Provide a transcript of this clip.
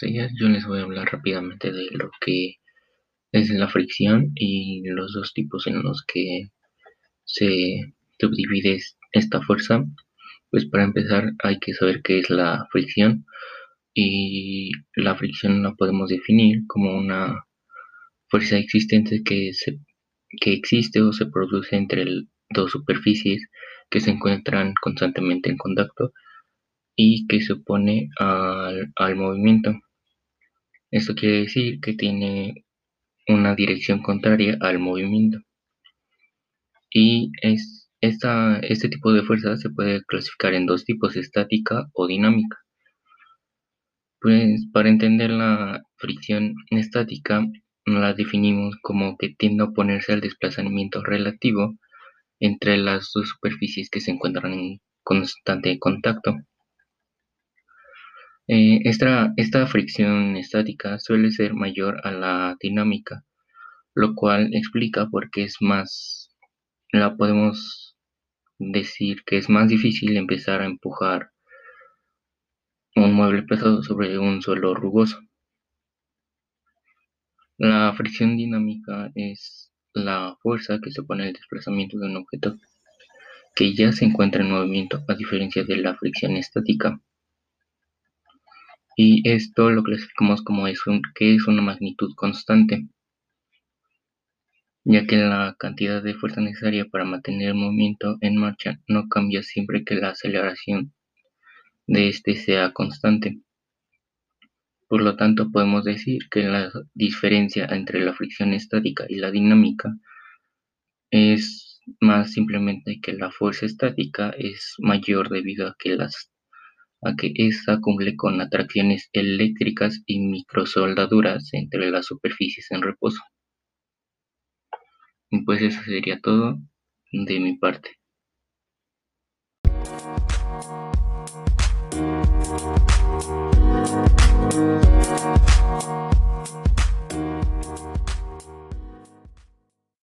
días, yo les voy a hablar rápidamente de lo que es la fricción y los dos tipos en los que se subdivide esta fuerza. Pues para empezar hay que saber qué es la fricción y la fricción la podemos definir como una fuerza existente que, se, que existe o se produce entre dos superficies que se encuentran constantemente en contacto y que se opone al, al movimiento. Esto quiere decir que tiene una dirección contraria al movimiento. Y es, esta, este tipo de fuerza se puede clasificar en dos tipos, estática o dinámica. Pues para entender la fricción estática, la definimos como que tiende a oponerse al desplazamiento relativo entre las dos superficies que se encuentran en constante contacto. Eh, esta, fricción estática suele ser mayor a la dinámica, lo cual explica por qué es más, la podemos decir que es más difícil empezar a empujar un mueble pesado sobre un suelo rugoso. La fricción dinámica es la fuerza que se opone al desplazamiento de un objeto que ya se encuentra en movimiento, a diferencia de la fricción estática y esto lo clasificamos como es que es una magnitud constante, ya que la cantidad de fuerza necesaria para mantener el movimiento en marcha no cambia siempre que la aceleración de este sea constante. Por lo tanto, podemos decir que la diferencia entre la fricción estática y la dinámica es más simplemente que la fuerza estática es mayor debido a que las a que ésta cumple con atracciones eléctricas y microsoldaduras entre las superficies en reposo. pues eso sería todo de mi parte.